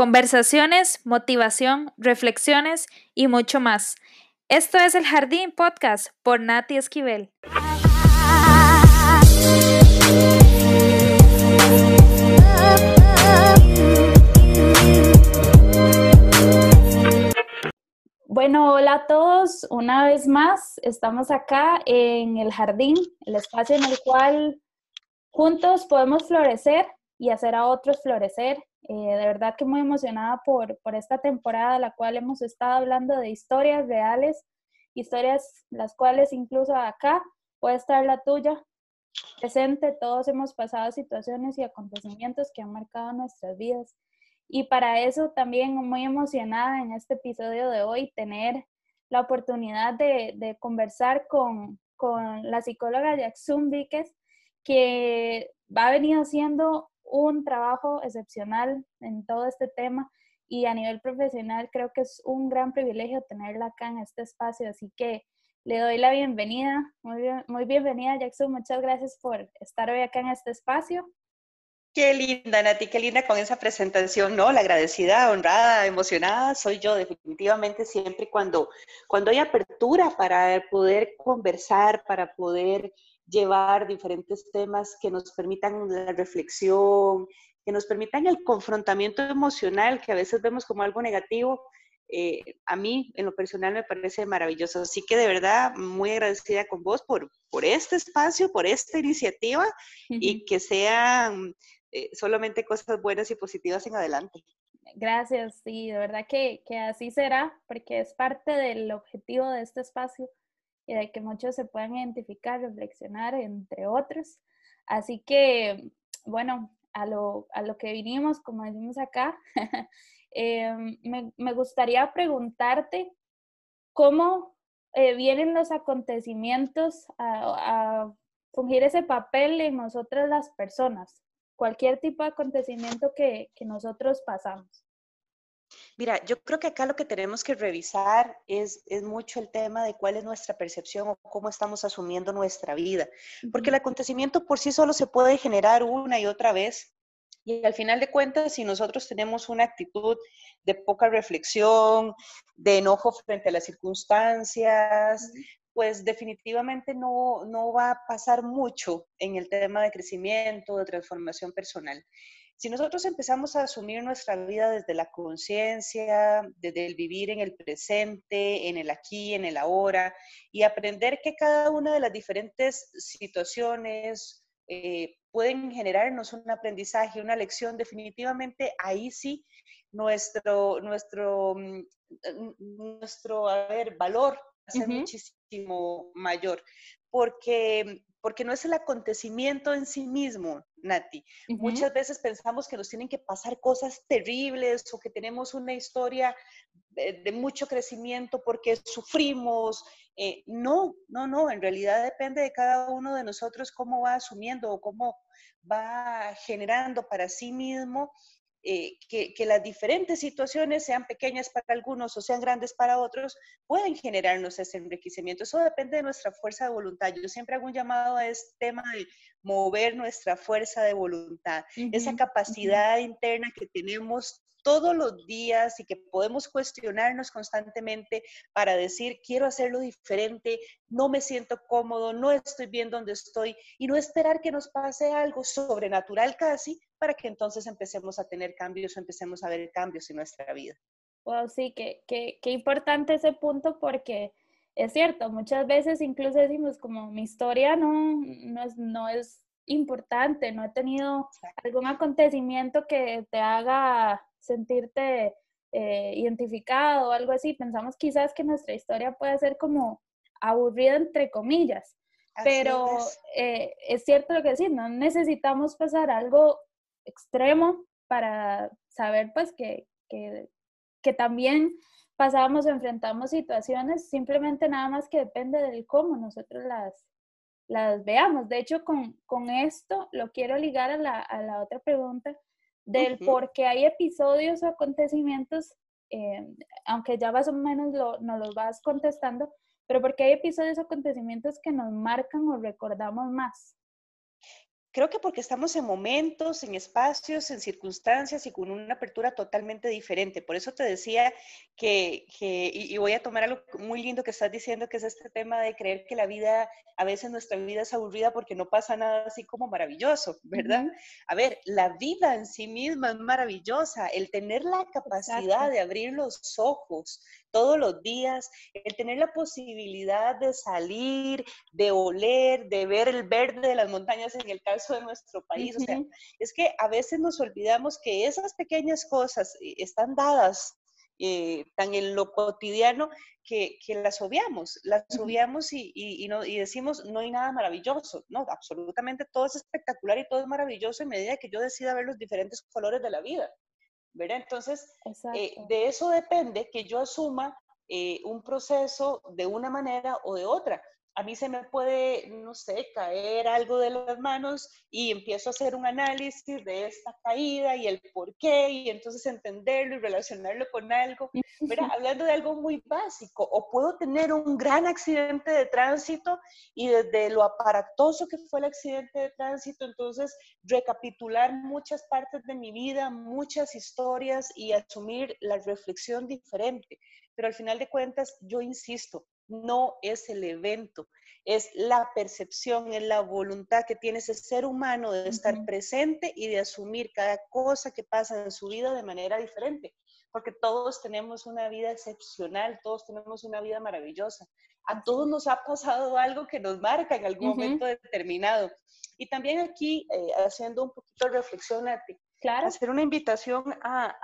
Conversaciones, motivación, reflexiones y mucho más. Esto es el Jardín Podcast por Nati Esquivel. Bueno, hola a todos. Una vez más, estamos acá en el jardín, el espacio en el cual juntos podemos florecer y hacer a otros florecer. Eh, de verdad que muy emocionada por, por esta temporada, la cual hemos estado hablando de historias reales, historias las cuales incluso acá puede estar la tuya presente. Todos hemos pasado situaciones y acontecimientos que han marcado nuestras vidas y para eso también muy emocionada en este episodio de hoy, tener la oportunidad de, conversar con, la psicóloga Jackson Víquez, que ha venido haciendo un trabajo excepcional en todo este tema y a nivel profesional creo que es un gran privilegio tenerla acá en este espacio, así que le doy la bienvenida. Muy, bien, muy bienvenida Jackson, muchas gracias por estar hoy acá en este espacio. Qué linda, Nati, qué linda con esa presentación, ¿no? La agradecida, honrada, emocionada soy yo definitivamente siempre cuando, cuando hay apertura para poder conversar, para poder llevar diferentes temas que nos permitan la reflexión, que nos permitan el confrontamiento emocional, que a veces vemos como algo negativo, eh, a mí en lo personal me parece maravilloso. Así que de verdad muy agradecida con vos por, por este espacio, por esta iniciativa y que sean eh, solamente cosas buenas y positivas en adelante. Gracias, sí, de verdad que, que, así será, porque es parte del objetivo de este espacio y de que muchos se puedan identificar, reflexionar, entre otros. Así que, bueno, a lo, a lo que vinimos, como decimos acá, eh, me, me, gustaría preguntarte cómo eh, vienen los acontecimientos a, fungir ese papel en nosotras las personas cualquier tipo de acontecimiento que, nosotros pasamos. Mira, yo creo que acá lo que tenemos que revisar es, es, mucho el tema de cuál es nuestra percepción o cómo estamos asumiendo nuestra vida, porque el acontecimiento por sí solo se puede generar una y otra vez. Y al final de cuentas, si nosotros tenemos una actitud de poca reflexión, de enojo frente a las circunstancias, pues definitivamente no, no va a pasar mucho en el tema de crecimiento, de transformación personal. Si nosotros empezamos a asumir nuestra vida desde la conciencia, desde el vivir en el presente, en el aquí, en el ahora, y aprender que cada una de las diferentes situaciones eh, pueden generarnos un aprendizaje, una lección, definitivamente ahí sí nuestro, nuestro, mm, nuestro a ver, valor ser muchísimo mayor, porque, porque no es el acontecimiento en sí mismo, Nati. Muchas veces pensamos que nos tienen que pasar cosas terribles o que tenemos una historia de, mucho crecimiento porque sufrimos. Eh, no, no, no, en realidad depende de cada uno de nosotros cómo va asumiendo o cómo va generando para sí mismo eh, que, las diferentes situaciones, sean pequeñas para algunos o sean grandes para otros, pueden generarnos ese enriquecimiento. Eso depende de nuestra fuerza de voluntad. Yo siempre hago un llamado a este tema de mover nuestra fuerza de voluntad, esa capacidad interna que tenemos todos los días y que podemos cuestionarnos constantemente para decir, quiero hacerlo diferente, no me siento cómodo, no estoy bien donde estoy y no esperar que nos pase algo sobrenatural casi para que entonces empecemos a tener cambios o empecemos a ver cambios en nuestra vida. Wow, sí, qué, qué, qué importante ese punto porque es cierto, muchas veces incluso decimos como mi historia no, no, es, no es importante, no he tenido algún acontecimiento que te haga sentirte eh, identificado o algo así. Pensamos quizás que nuestra historia puede ser como aburrida entre comillas, pero es. Eh, es. cierto lo que decís, no necesitamos pasar algo extremo para saber pues que, que, que también pasamos o enfrentamos situaciones, simplemente nada más que depende del cómo nosotros las, las veamos. De hecho, con, con esto lo quiero ligar a la, a la otra pregunta del por qué hay episodios o acontecimientos, eh, aunque ya más o menos lo, nos los vas contestando, pero por qué hay episodios o acontecimientos que nos marcan o recordamos más. Creo que porque estamos en momentos, en espacios, en circunstancias y con una apertura totalmente diferente. Por eso te decía que, y, voy a tomar algo muy lindo que estás diciendo, que es este tema de creer que la vida, a veces nuestra vida es aburrida porque no pasa nada así como maravilloso, ¿verdad? A ver, la vida en sí misma es maravillosa. El tener la capacidad de abrir los ojos todos los días, el tener la posibilidad de salir, de oler, de ver el verde de las montañas en el caso de nuestro país. O sea, es que a veces nos olvidamos que esas pequeñas cosas eh, están dadas eh, tan en lo cotidiano que, las obviamos, las obviamos y, y, no, y, decimos no hay nada maravilloso, no, absolutamente todo es espectacular y todo es maravilloso en medida que yo decida ver los diferentes colores de la vida. ¿Verdad? Entonces, eh, de eso depende que yo asuma eh, un proceso de una manera o de otra a mí se me puede, no sé, caer algo de las manos y empiezo a hacer un análisis de esta caída y el por qué, y entonces entenderlo y relacionarlo con algo, pero hablando de algo muy básico, o puedo tener un gran accidente de tránsito y desde lo aparatoso que fue el accidente de tránsito, entonces recapitular muchas partes de mi vida, muchas historias y asumir la reflexión diferente. Pero al final de cuentas, yo insisto, no es el evento, es la percepción, es la voluntad que tiene ese ser humano de estar presente y de asumir cada cosa que pasa en su vida de manera diferente, porque todos tenemos una vida excepcional, todos tenemos una vida maravillosa. A todos nos ha pasado algo que nos marca en algún momento determinado. Y también aquí, eh, haciendo un poquito de reflexión, Claro. Hacer una invitación a,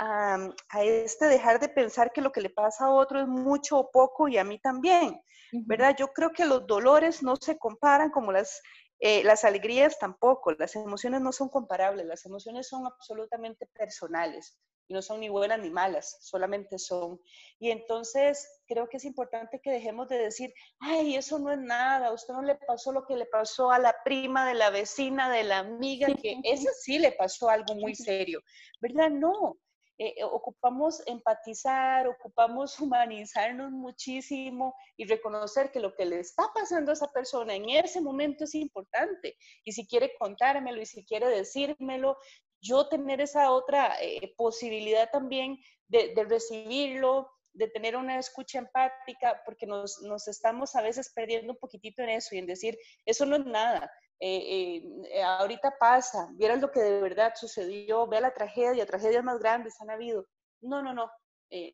a, este dejar de pensar que lo que le pasa a otro es mucho o poco y a mí también, ¿verdad? Yo creo que los dolores no se comparan como las, eh, las alegrías tampoco, las emociones no son comparables, las emociones son absolutamente personales y no son ni buenas ni malas, solamente son. Y entonces creo que es importante que dejemos de decir, ay, eso no es nada, a usted no le pasó lo que le pasó a la prima de la vecina, de la amiga, que esa sí le pasó algo muy serio, ¿verdad? No. Eh, eh, ocupamos empatizar, ocupamos humanizarnos muchísimo y reconocer que lo que le está pasando a esa persona en ese momento es importante. Y si quiere contármelo y si quiere decírmelo, yo tener esa otra eh, posibilidad también de, recibirlo, de tener una escucha empática, porque nos, estamos a veces perdiendo un poquitito en eso y en decir, eso no es nada, eh, eh, ahorita pasa, vieras lo que de verdad sucedió, vea la tragedia, tragedias más grandes han habido. No, no, no,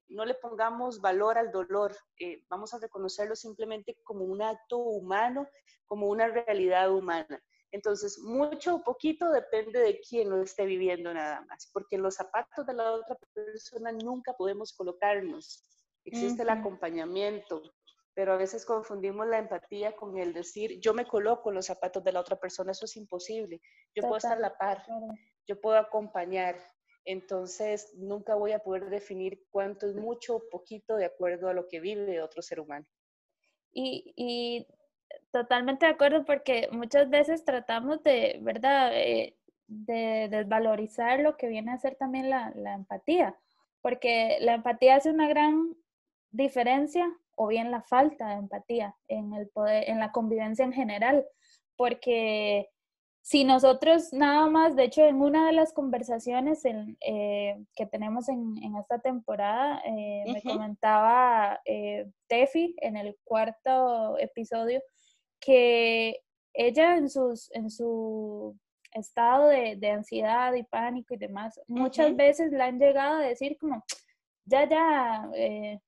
no le pongamos valor al dolor, vamos a reconocerlo simplemente como un acto humano, como una realidad humana. Entonces, mucho o poquito depende de quién lo esté viviendo nada más, porque los zapatos de la otra persona nunca podemos colocarnos. Existe el acompañamiento, pero a veces confundimos la empatía con el decir, yo me coloco en los zapatos de la otra persona, eso es imposible. Yo puedo estar a la par, yo puedo acompañar, entonces nunca voy a poder definir cuánto es mucho o poquito de acuerdo a lo que vive otro ser humano. Y, y Totalmente de acuerdo porque muchas veces tratamos de, ¿verdad?, eh, de desvalorizar lo que viene a ser también la, la, empatía, porque la empatía hace una gran diferencia o bien la falta de empatía en el poder, en la convivencia en general, porque si nosotros nada más, de hecho, en una de las conversaciones en, eh, que tenemos en, en esta temporada, eh, me comentaba Tefi en el cuarto episodio que ella en, sus, en su estado de, de ansiedad y pánico y demás, muchas veces le han llegado a decir como, ya, ya, eh,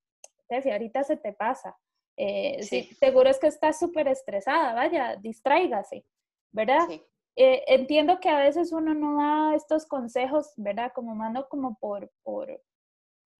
Tefi, ahorita se te pasa. Eh, seguro es que estás súper estresada, vaya, distráigase, ¿verdad? Eh, entiendo que a veces uno no da estos consejos, ¿verdad? Como mando como por, por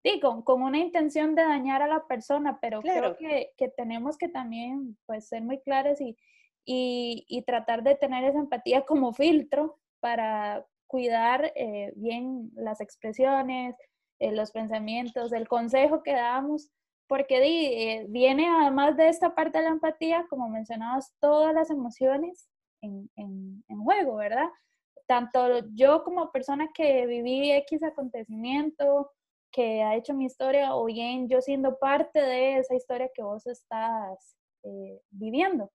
sí, con, con, una intención de dañar a la persona, pero creo que, que, tenemos que también pues ser muy claros y, y, y, tratar de tener esa empatía como filtro para cuidar eh, bien las expresiones, eh, los pensamientos, el consejo que damos, porque eh, viene además de esta parte de la empatía, como mencionabas, todas las emociones en, en, en juego, ¿verdad? Tanto yo como persona que viví X acontecimiento, que ha hecho mi historia o bien yo siendo parte de esa historia que vos estás eh, viviendo.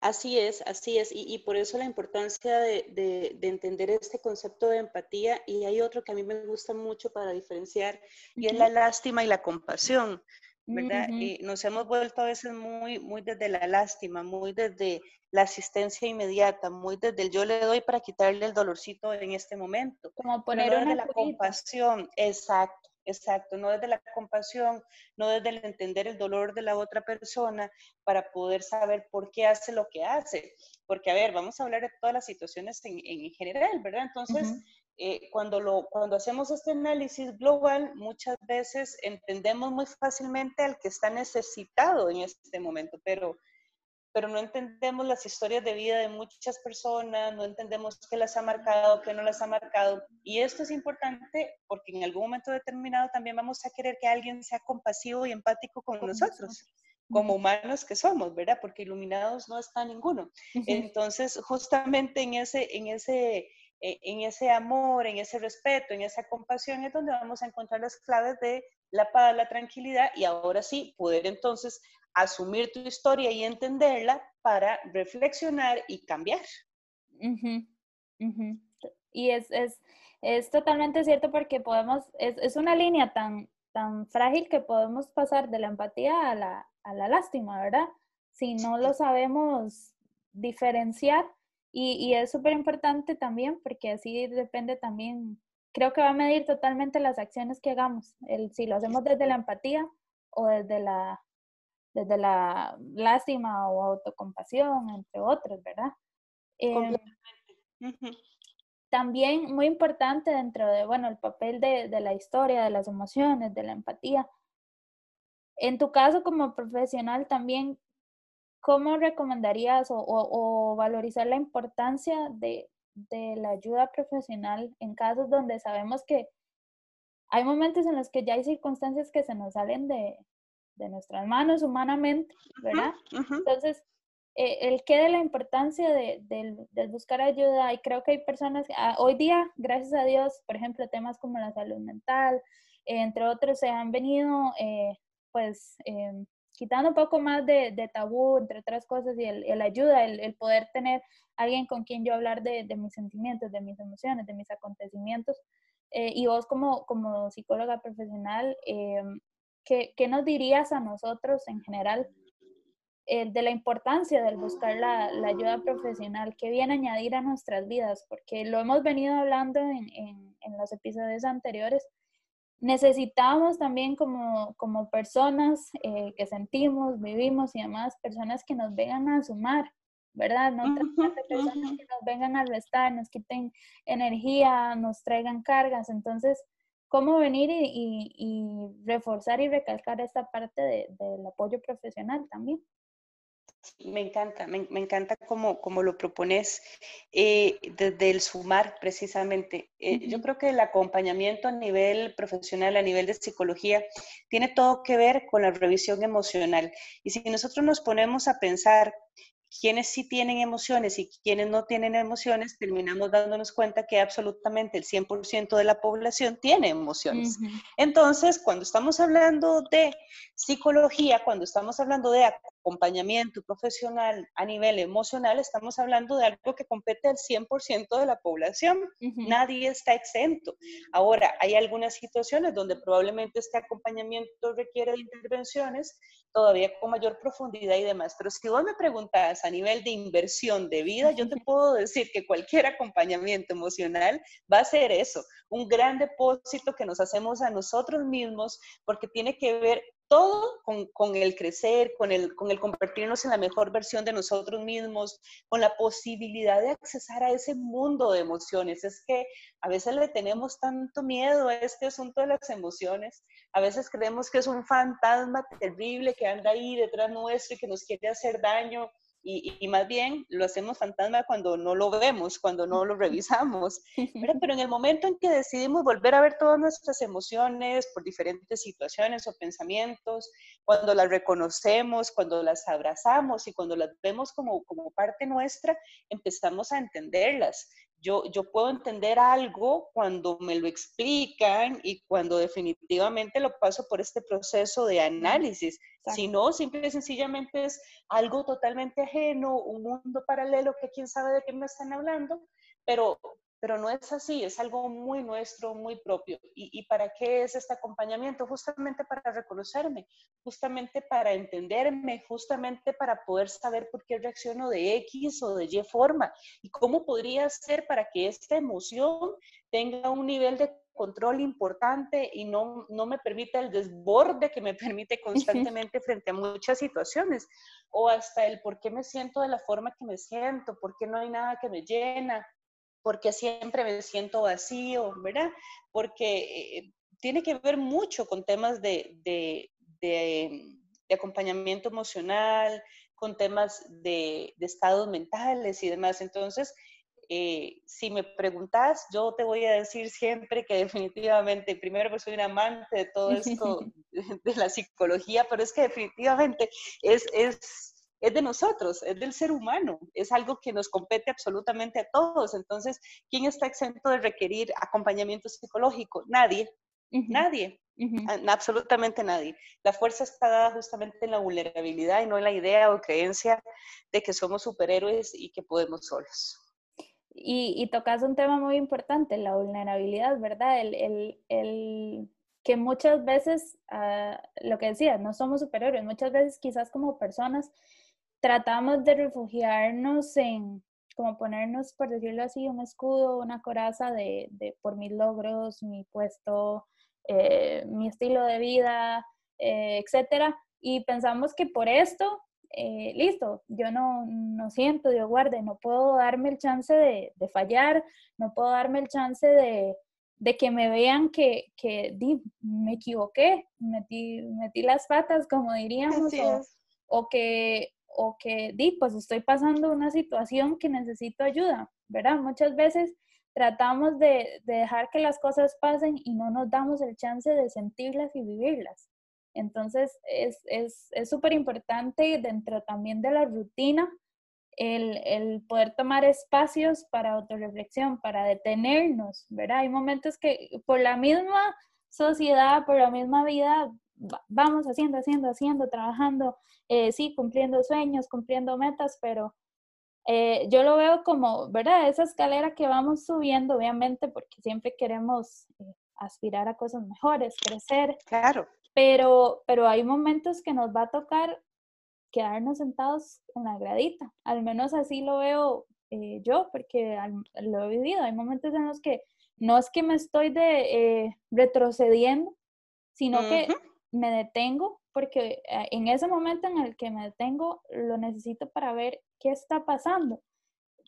Así es, así es, y, por eso la importancia de, entender este concepto de empatía. Y hay otro que a mí me gusta mucho para diferenciar, y es la lástima y la compasión, ¿verdad? Y nos hemos vuelto a veces muy, muy desde la lástima, muy desde la asistencia inmediata, muy desde el yo le doy para quitarle el dolorcito en este momento. Como poner una la compasión, exacto. Exacto, no desde la compasión, no desde el entender el dolor de la otra persona para poder saber por qué hace lo que hace. Porque, a ver, vamos a hablar de todas las situaciones en, general, ¿verdad? Entonces, eh, cuando, lo, cuando hacemos este análisis global, muchas veces entendemos muy fácilmente al que está necesitado en este momento, pero pero no entendemos las historias de vida de muchas personas, no entendemos qué las ha marcado, qué no las ha marcado. Y esto es importante porque en algún momento determinado también vamos a querer que alguien sea compasivo y empático con nosotros como humanos que somos, ¿verdad? Porque iluminados no está ninguno. Entonces, justamente en ese, en ese, en ese amor, en ese respeto, en esa compasión es donde vamos a encontrar las claves de la paz, la tranquilidad y ahora sí poder entonces asumir tu historia y entenderla para reflexionar y cambiar. Y es, es, es, totalmente cierto porque podemos, es, es, una línea tan, tan frágil que podemos pasar de la empatía a la, a la lástima, ¿verdad? Si no lo sabemos diferenciar. Y, y es súper importante también porque así depende también, creo que va a medir totalmente las acciones que hagamos, el, si lo hacemos desde la empatía o desde la desde la lástima o autocompasión, entre otros, ¿verdad? Em, también muy importante dentro de, bueno, el papel de, de, la historia, de las emociones, de la empatía. En tu caso como profesional también, ¿cómo recomendarías o, o, valorizar la importancia de, de la ayuda profesional en casos donde sabemos que hay momentos en los que ya hay circunstancias que se nos salen de, de nuestras manos humanamente, ¿verdad? Entonces, eh, el qué de la importancia de, buscar ayuda, y creo que hay personas, ah, hoy día, gracias a Dios, por ejemplo, temas como la salud mental, entre otros, se han venido, eh, pues, em, quitando un poco más de, tabú, entre otras cosas, y el, ayuda, el, poder tener alguien con quien yo hablar de, mis sentimientos, de mis emociones, de mis acontecimientos. Eh, y vos como, como psicóloga profesional, em, ¿qué, nos dirías a nosotros en general eh, de la importancia del buscar la, ayuda profesional? ¿Qué viene a añadir a nuestras vidas? Porque lo hemos venido hablando en, los episodios anteriores. Necesitamos también como, como personas eh, que sentimos, vivimos y demás, personas que nos vengan a sumar, ¿verdad? No personas que nos vengan a restar, nos quiten energía, nos traigan cargas. Entonces, cómo venir y, reforzar y recalcar esta parte del apoyo profesional también. Me encanta, me, encanta cómo, lo propones eh, desde el sumar precisamente. Eh, yo creo que el acompañamiento a nivel profesional, a nivel de psicología, tiene todo que ver con la revisión emocional. Y si nosotros nos ponemos a pensar quienes sí tienen emociones y quienes no tienen emociones, terminamos dándonos cuenta que absolutamente el 100% de la población tiene emociones. Entonces, cuando estamos hablando de psicología, cuando estamos hablando de acompañamiento profesional a nivel emocional, estamos hablando de algo que compete al 100% de la población. Nadie está exento. Ahora, hay algunas situaciones donde probablemente este acompañamiento requiere de intervenciones todavía con mayor profundidad y demás. Pero si vos me preguntas a nivel de inversión de vida, yo te puedo decir que cualquier acompañamiento emocional va a ser eso, un gran depósito que nos hacemos a nosotros mismos porque tiene que ver todo con, el crecer, con el, con el convertirnos en la mejor versión de nosotros mismos, con la posibilidad de accesar a ese mundo de emociones. Es que a veces le tenemos tanto miedo a este asunto de las emociones, a veces creemos que es un fantasma terrible que anda ahí detrás nuestro y que nos quiere hacer daño y, más bien lo hacemos fantasma cuando no lo vemos, cuando no lo revisamos. Pero en el momento en que decidimos volver a ver todas nuestras emociones por diferentes situaciones o pensamientos, cuando las reconocemos, cuando las abrazamos y cuando las vemos como, como parte nuestra, empezamos a entenderlas. Yo, yo puedo entender algo cuando me lo explican y cuando definitivamente lo paso por este proceso de análisis. Si no, simple y sencillamente es algo totalmente ajeno, un mundo paralelo que quién sabe de qué me están hablando, pero pero no es así, es algo muy nuestro, muy propio. ¿Y, para qué es este acompañamiento? Justamente para reconocerme, justamente para entenderme, justamente para poder saber por qué reacciono de X o de Y forma y cómo podría ser para que esta emoción tenga un nivel de control importante y no, no me permita el desborde que me permite constantemente frente a muchas situaciones, o hasta el por qué me siento de la forma que me siento, por qué no hay nada que me llena, porque siempre me siento vacío, ¿verdad? Porque eh, tiene que ver mucho con temas de, de, acompañamiento emocional, con temas de, estados mentales y demás. Entonces, eh, si me preguntas, yo te voy a decir siempre que definitivamente, primero pues soy un amante de todo esto de la psicología, pero es que definitivamente es, es es de nosotros, es del ser humano, es algo que nos compete absolutamente a todos. Entonces, ¿quién está exento de requerir acompañamiento psicológico? Nadie, nadie, absolutamente nadie. La fuerza está dada justamente en la vulnerabilidad y no en la idea o creencia de que somos superhéroes y que podemos solos. Y, y tocas un tema muy importante, la vulnerabilidad, ¿verdad? El, el, que muchas veces, ah, lo que decía, no somos superhéroes, muchas veces quizás como personas tratamos de refugiarnos en, como ponernos, por decirlo así, un escudo, una coraza de, por mis logros, mi puesto, eh, mi estilo de vida, eh, etcétera. Y pensamos que por esto, eh, listo, yo no, no siento, Dios guarde, no puedo darme el chance de, fallar, no puedo darme el chance de, que me vean que, que me equivoqué, metí, metí las patas, como diríamos, o, que, o que di, pues estoy pasando una situación que necesito ayuda, ¿verdad? Muchas veces tratamos de, dejar que las cosas pasen y no nos damos el chance de sentirlas y vivirlas. Entonces es súper es, importante dentro también de la rutina el, el, poder tomar espacios para autorreflexión, para detenernos, ¿verdad? Hay momentos que por la misma sociedad, por la misma vida, vamos haciendo, haciendo, haciendo, trabajando, eh, sí, cumpliendo sueños, cumpliendo metas, pero eh, yo lo veo como, ¿verdad? Esa escalera que vamos subiendo, obviamente, porque siempre queremos eh, aspirar a cosas mejores, crecer. Claro. Pero, pero hay momentos que nos va a tocar quedarnos sentados en la gradita. Al menos así lo veo yo, porque lo he vivido. Hay momentos en los que no es que me estoy de, retrocediendo, sino que me detengo porque eh, en ese momento en el que me detengo lo necesito para ver qué está pasando.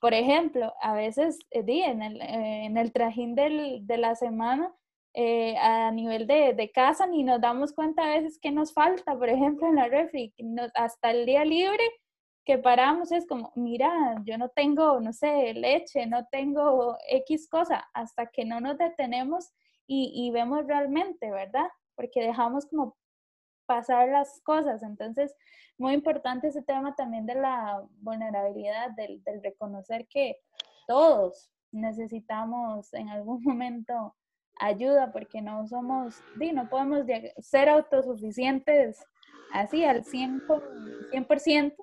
Por ejemplo, a veces eh, en, el, eh, en el trajín del, de la semana, a nivel de, de, casa, ni nos damos cuenta a veces que nos falta, por ejemplo, en la refri, hasta el día libre que paramos es como, mira, yo no tengo, no sé, leche, no tengo X cosa, hasta que no nos detenemos y, y vemos realmente, ¿verdad? Porque dejamos como pasar las cosas. Entonces, muy importante ese tema también de la vulnerabilidad, del, reconocer que todos necesitamos en algún momento ayuda porque no somos, no podemos ser autosuficientes así al 100%, 100%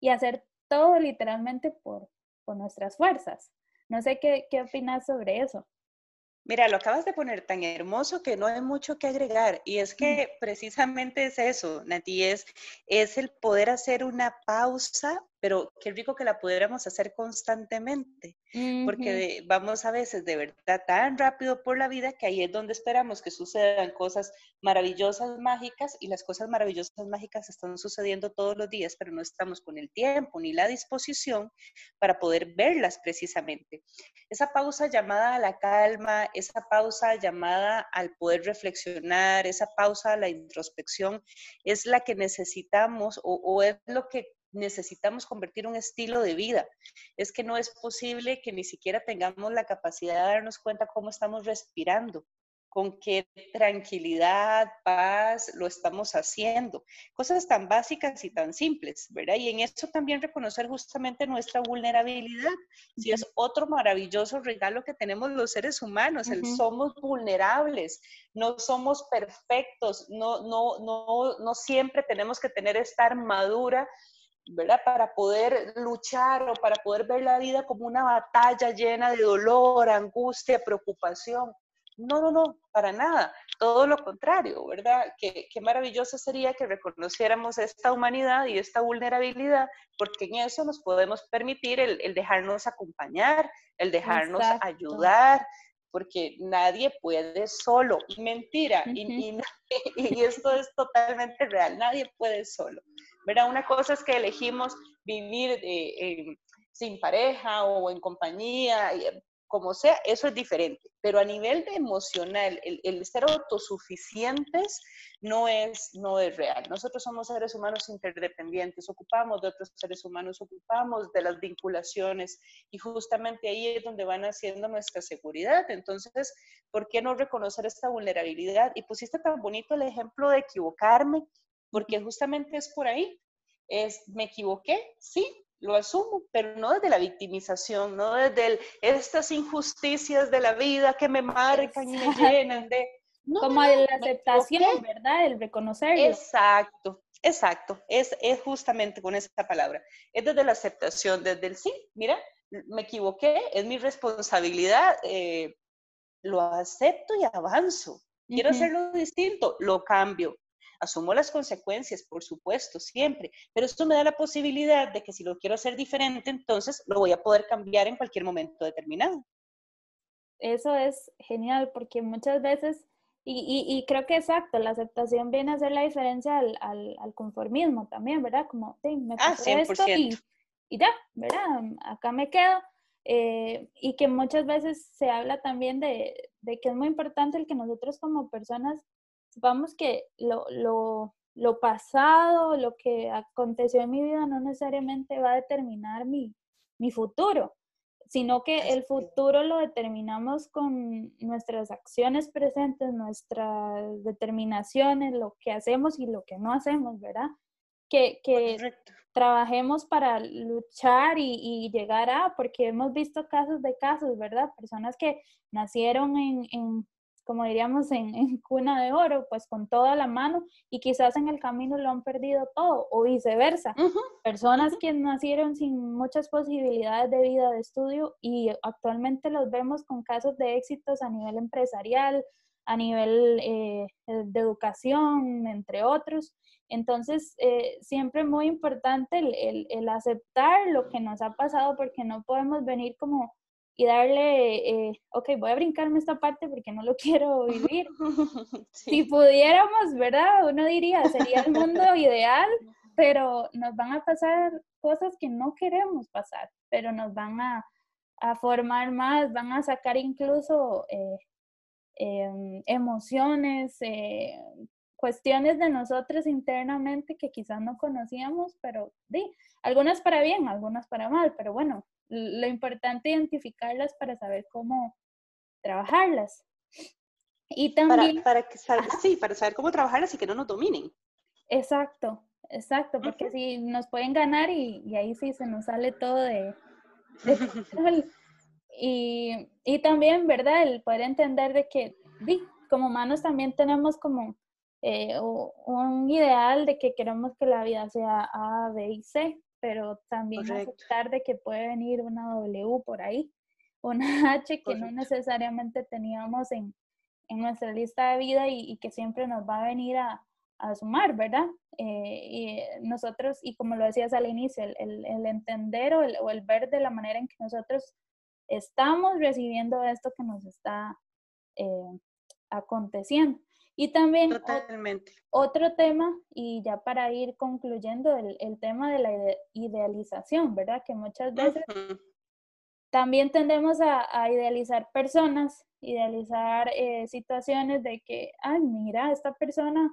y hacer todo literalmente por, por nuestras fuerzas. No sé qué, qué opinas sobre eso. Mira, lo acabas de poner tan hermoso que no hay mucho que agregar. Y es que precisamente es eso, Nati, es, es el poder hacer una pausa pero qué rico que la pudiéramos hacer constantemente, porque vamos a veces de verdad tan rápido por la vida que ahí es donde esperamos que sucedan cosas maravillosas, mágicas, y las cosas maravillosas, mágicas están sucediendo todos los días, pero no estamos con el tiempo ni la disposición para poder verlas precisamente. Esa pausa llamada a la calma, esa pausa llamada al poder reflexionar, esa pausa a la introspección, es la que necesitamos o, o es lo que necesitamos convertir un estilo de vida. Es que no es posible que ni siquiera tengamos la capacidad de darnos cuenta cómo estamos respirando. con qué tranquilidad, paz lo estamos haciendo. Cosas tan básicas y tan simples, ¿verdad? Y en eso también reconocer justamente nuestra vulnerabilidad. Si es otro maravilloso regalo que tenemos los seres humanos, el somos vulnerables, no somos perfectos, no, no, no, no siempre tenemos que tener esta armadura ¿verdad? Para poder luchar o para poder ver la vida como una batalla llena de dolor, angustia, preocupación. No, no, no, para nada. Todo lo contrario, ¿verdad? Qué, maravilloso sería que reconociéramos esta humanidad y esta vulnerabilidad, porque en eso nos podemos permitir el, dejarnos acompañar, el dejarnos ayudar, porque nadie puede solo. Mentira, y, y, esto es totalmente real, nadie puede solo. ¿verdad? Una cosa es que elegimos vivir eh, sin pareja o en compañía, como sea, eso es diferente. Pero a nivel de emocional, el, ser autosuficientes no es, no es real. Nosotros somos seres humanos interdependientes, ocupamos de otros seres humanos, ocupamos de las vinculaciones y justamente ahí es donde van haciendo nuestra seguridad. Entonces, ¿por qué no reconocer esta vulnerabilidad? Y pusiste tan bonito el ejemplo de equivocarme, porque justamente es por ahí. Es, me equivoqué, sí, lo asumo, pero no desde la victimización, no desde estas injusticias de la vida que me marcan y me llenan de... Como la aceptación, ¿verdad? El reconocerlo. Exacto, exacto. Es, es justamente con esa palabra. Es desde la aceptación, desde el sí, mira, me equivoqué, es mi responsabilidad, eh, lo acepto y avanzo. Quiero hacerlo distinto, lo cambio. Asumo las consecuencias, por supuesto, siempre, pero esto me da la posibilidad de que si lo quiero hacer diferente, entonces lo voy a poder cambiar en cualquier momento determinado. Eso es genial porque muchas veces, y, creo que exacto, la aceptación viene a hacer la diferencia al, conformismo también, ¿verdad? Como, sí, me ah, esto y, ya, ¿verdad? Acá me quedo. Eh, y que muchas veces se habla también de, de, que es muy importante el que nosotros como personas Supongamos que lo, lo, lo pasado, lo que aconteció en mi vida no necesariamente va a determinar mi, mi futuro, sino que el futuro lo determinamos con nuestras acciones presentes, nuestras determinaciones, lo que hacemos y lo que no hacemos, ¿verdad? Que, que trabajemos para luchar y, y, llegar a, porque hemos visto casos de casos, ¿verdad? Personas que nacieron en, en como diríamos en, cuna de oro, pues con toda la mano y quizás en el camino lo han perdido todo o viceversa. Personas que nacieron sin muchas posibilidades de vida, de estudio y actualmente los vemos con casos de éxitos a nivel empresarial, a nivel eh, de educación, entre otros. Entonces, eh, siempre muy importante el, el aceptar lo que nos ha pasado porque no podemos venir como y darle, eh, ok, voy a brincarme esta parte porque no lo quiero vivir. Si pudiéramos, ¿verdad? Uno diría, sería el mundo ideal, pero nos van a pasar cosas que no queremos pasar, pero nos van a, a formar más, van a sacar incluso eh, em, emociones, eh, cuestiones de nosotros internamente que quizás no conocíamos, pero sí, algunas para bien, algunas para mal, pero bueno, lo importante es identificarlas para saber cómo trabajarlas. Y también... Para, que sí, para saber cómo trabajarlas y que no nos dominen. Exacto, exacto, porque si nos pueden ganar y, ahí sí se nos sale todo de... y, y, también, ¿verdad? El poder entender de que como humanos también tenemos como eh, un ideal de que queremos que la vida sea A, B y C, pero también aceptar de que puede venir una W por ahí, una H que no necesariamente teníamos en, en, nuestra lista de vida y, que siempre nos va a venir a, a sumar, ¿verdad? Eh, y nosotros, y como lo decías al inicio, el, el, entender o el, o el, ver de la manera en que nosotros estamos recibiendo esto que nos está eh, aconteciendo. Y también otro tema, y ya para ir concluyendo, el, el tema de la idealización, ¿verdad? Que muchas veces también tendemos a, a, idealizar personas, idealizar eh, situaciones de que, ay, mira, esta persona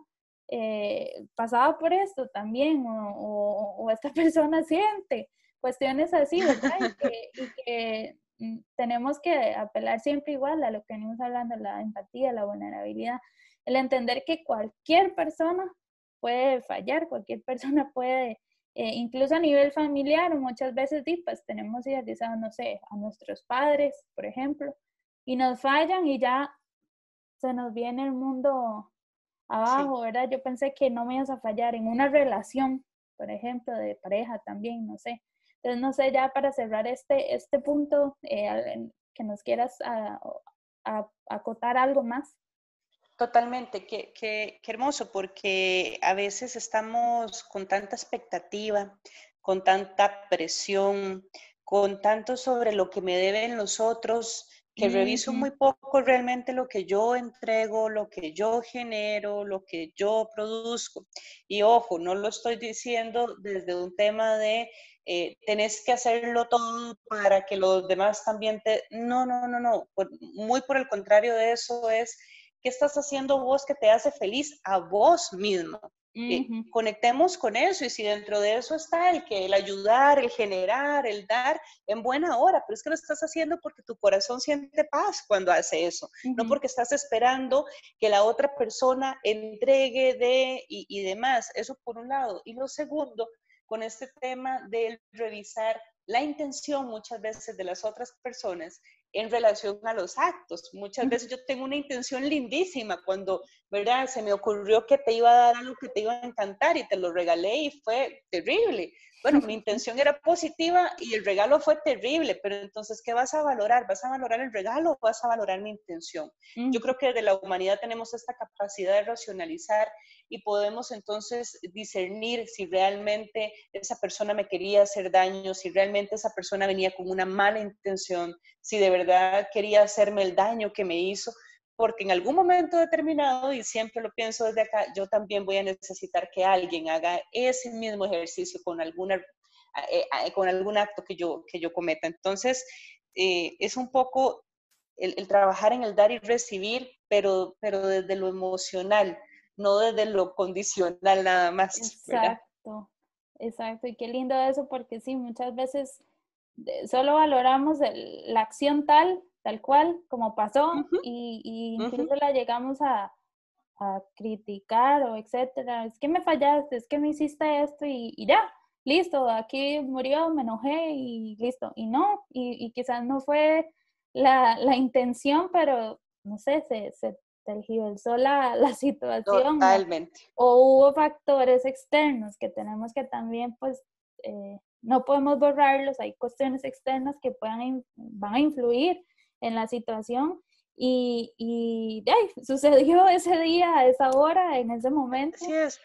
eh, pasaba por esto también, o, o, esta persona siente, cuestiones así, ¿verdad? y que, tenemos que apelar siempre igual a lo que venimos hablando, la empatía, la vulnerabilidad, el entender que cualquier persona puede fallar, cualquier persona puede, eh, incluso a nivel familiar, muchas veces pues tenemos idealizados, no sé, a nuestros padres, por ejemplo, y nos fallan y ya se nos viene el mundo abajo, ¿verdad? Yo pensé que no me ibas a fallar en una relación, por ejemplo, de pareja también, no sé. Entonces, no sé, ya para cerrar este, este punto, eh, que nos quieras acotar algo más. Totalmente, qué, qué, qué, hermoso, porque a veces estamos con tanta expectativa, con tanta presión, con tanto sobre lo que me deben los otros, que reviso muy poco realmente lo que yo entrego, lo que yo genero, lo que yo produzco. Y ojo, no lo estoy diciendo desde un tema de eh, tenés que hacerlo todo para que los demás también te... No, no, no, no. Muy por el contrario de eso es, ¿qué estás haciendo vos que te hace feliz a vos mismo? Eh, conectemos con eso y si dentro de eso está el que el ayudar, el generar, el dar, en buena hora, pero es que lo estás haciendo porque tu corazón siente paz cuando hace eso, no porque estás esperando que la otra persona entregue de y, y demás. Eso por un lado. Y lo segundo, con este tema de revisar la intención muchas veces de las otras personas en relación a los actos. Muchas veces yo tengo una intención lindísima cuando, ¿verdad? Se me ocurrió que te iba a dar algo que te iba a encantar y te lo regalé y fue terrible. Bueno, mi intención era positiva y el regalo fue terrible, pero entonces, ¿qué vas a valorar? ¿Vas a valorar el regalo o vas a valorar mi intención? Yo creo que desde la humanidad tenemos esta capacidad de racionalizar y podemos entonces discernir si realmente esa persona me quería hacer daño, si realmente esa persona venía con una mala intención, si de verdad quería hacerme el daño que me hizo porque en algún momento determinado, y siempre lo pienso desde acá, yo también voy a necesitar que alguien haga ese mismo ejercicio con, alguna, eh, eh, con algún acto que yo, que yo cometa. Entonces, eh, es un poco el, trabajar en el dar y recibir, pero, pero desde lo emocional, no desde lo condicional nada más. Exacto, exacto. Y qué lindo eso, porque sí, muchas veces solo valoramos la acción tal tal cual, como pasó, y, incluso la llegamos a, criticar o etcétera. Es que me fallaste, es que me hiciste esto y, ya, listo, aquí murió, me enojé y listo. Y no, y, quizás no fue la, intención, pero no sé, se, se tergiversó la, la situación. Totalmente. O, hubo factores externos que tenemos que también, pues, eh, no podemos borrarlos, hay cuestiones externas que puedan, van a influir en la situación y, y sucedió ese día, a esa hora, en ese momento. Así es.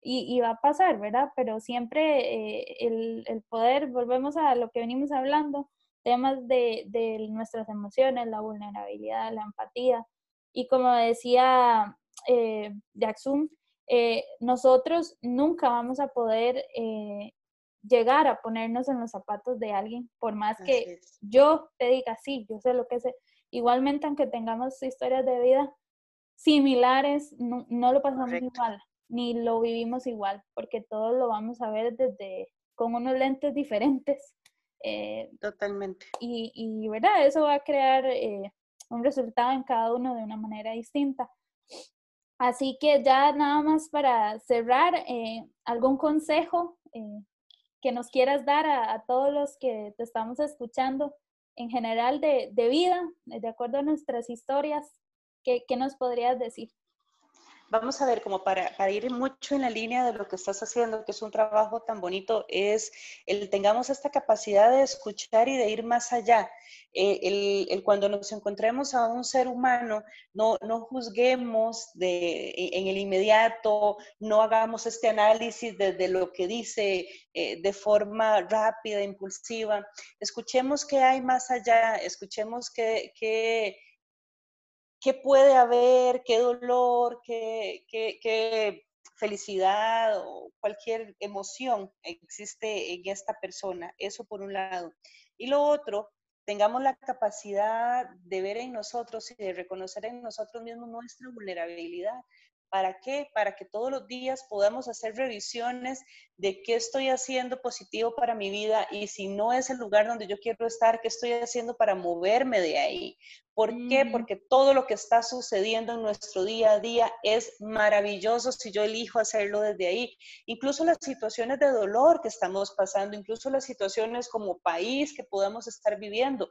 Y, y va a pasar, ¿verdad? Pero siempre eh, el, el, poder, volvemos a lo que venimos hablando, temas de, de nuestras emociones, la vulnerabilidad, la empatía. Y como decía eh, Jackson, eh, nosotros nunca vamos a poder eh, llegar a ponernos en los zapatos de alguien, por más que yo te diga, sí, yo sé lo que sé. Igualmente, aunque tengamos historias de vida similares, no, lo pasamos igual, ni lo vivimos igual, porque todos lo vamos a ver desde con unos lentes diferentes. Eh, Totalmente. Y, y, ¿verdad? Eso va a crear eh, un resultado en cada uno de una manera distinta. Así que ya nada más para cerrar, eh, algún consejo que nos quieras dar a, todos los que te estamos escuchando en general de, vida, de acuerdo a nuestras historias, ¿qué, nos podrías decir? Vamos a ver, como para, para, ir mucho en la línea de lo que estás haciendo, que es un trabajo tan bonito, es el tengamos esta capacidad de escuchar y de ir más allá. Eh, el, cuando nos encontremos a un ser humano, no, no juzguemos de, en el inmediato, no hagamos este análisis desde lo que dice eh, de forma rápida, impulsiva. Escuchemos qué hay más allá, escuchemos qué, qué, qué puede haber, qué dolor, qué, qué, qué felicidad o cualquier emoción existe en esta persona. Eso por un lado. Y lo otro, tengamos la capacidad de ver en nosotros y de reconocer en nosotros mismos nuestra vulnerabilidad, ¿Para qué? Para que todos los días podamos hacer revisiones de qué estoy haciendo positivo para mi vida y si no es el lugar donde yo quiero estar, qué estoy haciendo para moverme de ahí. ¿Por qué? Porque todo lo que está sucediendo en nuestro día a día es maravilloso si yo elijo hacerlo desde ahí. Incluso las situaciones de dolor que estamos pasando, incluso las situaciones como país que podamos estar viviendo.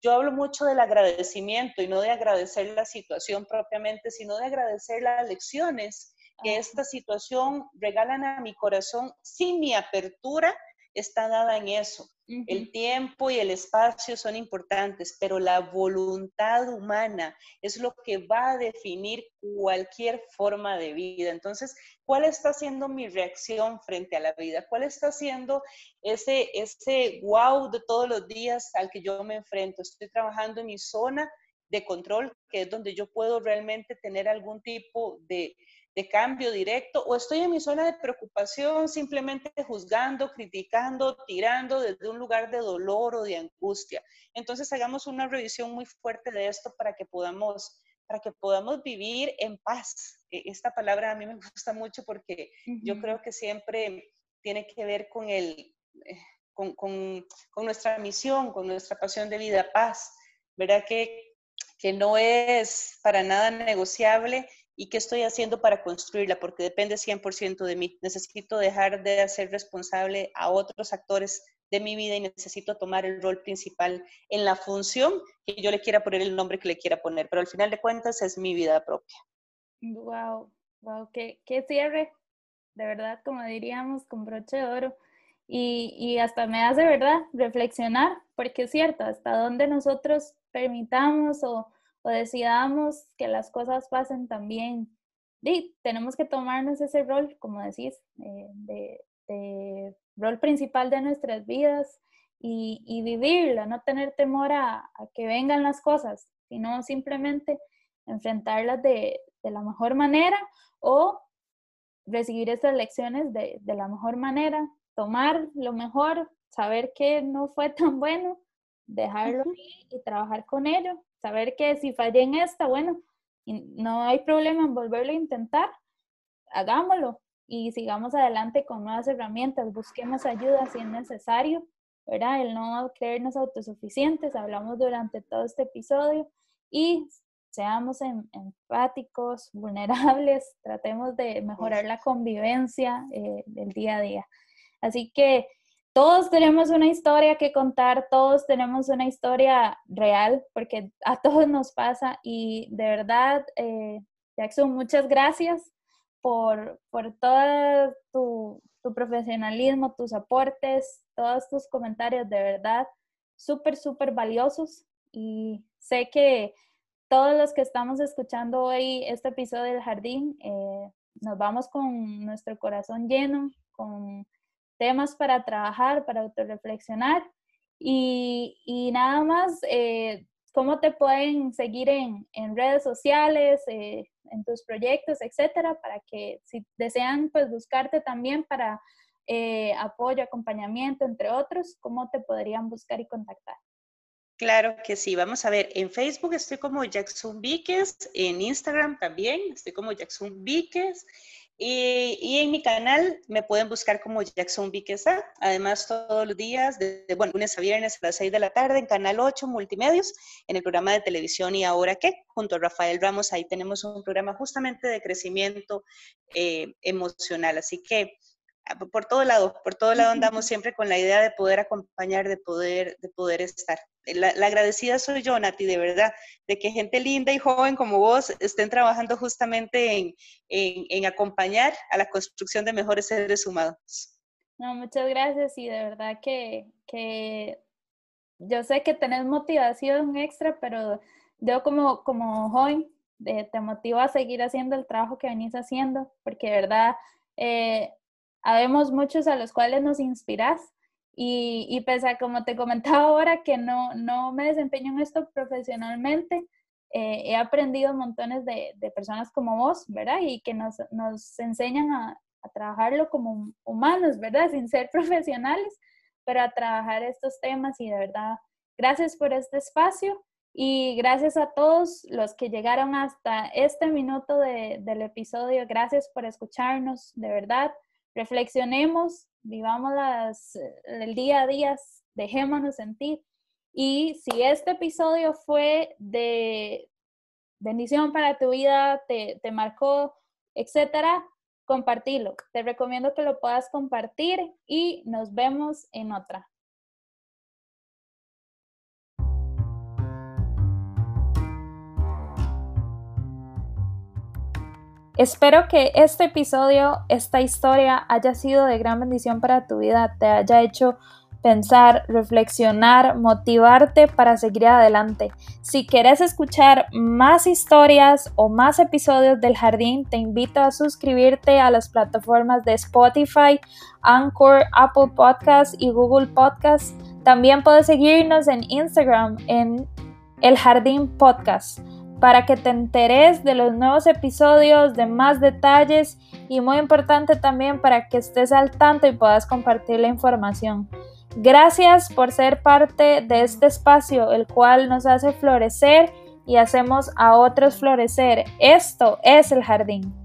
Yo hablo mucho del agradecimiento y no de agradecer la situación propiamente, sino de agradecer las lecciones que esta situación regalan a mi corazón sin mi apertura está dada en eso. El tiempo y el espacio son importantes, pero la voluntad humana es lo que va a definir cualquier forma de vida. Entonces, ¿cuál está siendo mi reacción frente a la vida? ¿Cuál está siendo ese, ese wow de todos los días al que yo me enfrento? Estoy trabajando en mi zona de control, que es donde yo puedo realmente tener algún tipo de, de cambio directo o estoy en mi zona de preocupación simplemente juzgando, criticando, tirando desde un lugar de dolor o de angustia. Entonces hagamos una revisión muy fuerte de esto para que podamos para que podamos vivir en paz. E, esta palabra a mí me gusta mucho porque yo creo que siempre tiene que ver con el eh, con, con, con, nuestra misión, con nuestra pasión de vida, paz, ¿verdad? Que, que no es para nada negociable y qué estoy haciendo para construirla, porque depende 100% de mí. Necesito dejar de hacer responsable a otros actores de mi vida y necesito tomar el rol principal en la función que yo le quiera poner el nombre que le quiera poner, pero al final de cuentas es mi vida propia. Wow, wow, qué, qué cierre, de verdad, como diríamos, con broche de oro. Y, y hasta me hace, ¿verdad?, reflexionar, porque es cierto, hasta dónde nosotros permitamos o o decidamos que las cosas pasen también, y tenemos que tomarnos ese rol, como decís, eh, de, rol principal de nuestras vidas y, y vivirla, no tener temor a, que vengan las cosas, sino simplemente enfrentarlas de, la mejor manera o recibir esas lecciones de, de, la mejor manera, tomar lo mejor, saber que no fue tan bueno, dejarlo y trabajar con ello saber que si fallé en esta, bueno, no hay problema en volverlo a intentar, hagámoslo y sigamos adelante con nuevas herramientas, busquemos ayuda si es necesario, ¿verdad? El no creernos autosuficientes, hablamos durante todo este episodio y seamos em, empáticos, vulnerables, tratemos de mejorar la convivencia eh, del día a día. Así que todos tenemos una historia que contar, todos tenemos una historia real, porque a todos nos pasa y de verdad, eh, Jackson, muchas gracias por, por todo tu, tu profesionalismo, tus aportes, todos tus comentarios, de verdad, súper, súper valiosos y sé que todos los que estamos escuchando hoy este episodio del jardín, eh, nos vamos con nuestro corazón lleno, con temas para trabajar, para autorreflexionar. Y, y nada más, eh, ¿cómo te pueden seguir en, en redes sociales, eh, en tus proyectos, etcétera? Para que si desean pues buscarte también para eh, apoyo, acompañamiento, entre otros, ¿cómo te podrían buscar y contactar? Claro que sí, vamos a ver, en Facebook estoy como Jackson Víquez, en Instagram también estoy como Jackson Víquez, y, en mi canal me pueden buscar como Jackson Viquesa. Además, todos los días, de, bueno, lunes a viernes a las 6 de la tarde, en Canal 8 Multimedios, en el programa de televisión ¿Y ahora qué? Junto a Rafael Ramos, ahí tenemos un programa justamente de crecimiento eh, emocional. Así que por todo lado, por todo lado andamos siempre con la idea de poder acompañar, de poder, de poder estar la, agradecida soy yo, Nati, de verdad, de que gente linda y joven como vos estén trabajando justamente en, acompañar a la construcción de mejores seres humanos. No, muchas gracias y de verdad que, que yo sé que tenés motivación extra, pero yo como, como joven te motivo a seguir haciendo el trabajo que venís haciendo, porque de verdad eh, habemos muchos a los cuales nos inspiras y, y pese a, como te comentaba ahora, que no, no me desempeño en esto profesionalmente, eh, he aprendido montones de, de, personas como vos, ¿verdad? Y que nos, nos enseñan a, a, trabajarlo como humanos, ¿verdad? Sin ser profesionales, pero a trabajar estos temas y de verdad, gracias por este espacio Y gracias a todos los que llegaron hasta este minuto del episodio. Gracias por escucharnos, de verdad. Reflexionemos, vivamos las, el día a día, dejémonos sentir. Y si este episodio fue de bendición para tu vida, te, te marcó, etcétera, compartilo. Te recomiendo que lo puedas compartir y nos vemos en otra. Espero que este episodio, esta historia haya sido de gran bendición para tu vida, te haya hecho pensar, reflexionar, motivarte para seguir adelante. Si quieres escuchar más historias o más episodios del jardín, te invito a suscribirte a las plataformas de Spotify, Anchor, Apple Podcasts y Google Podcasts. También puedes seguirnos en Instagram en El Jardín Podcast para que te enteres de los nuevos episodios, de más detalles y muy importante también para que estés al tanto y puedas compartir la información. Gracias por ser parte de este espacio, el cual nos hace florecer y hacemos a otros florecer. Esto es el jardín.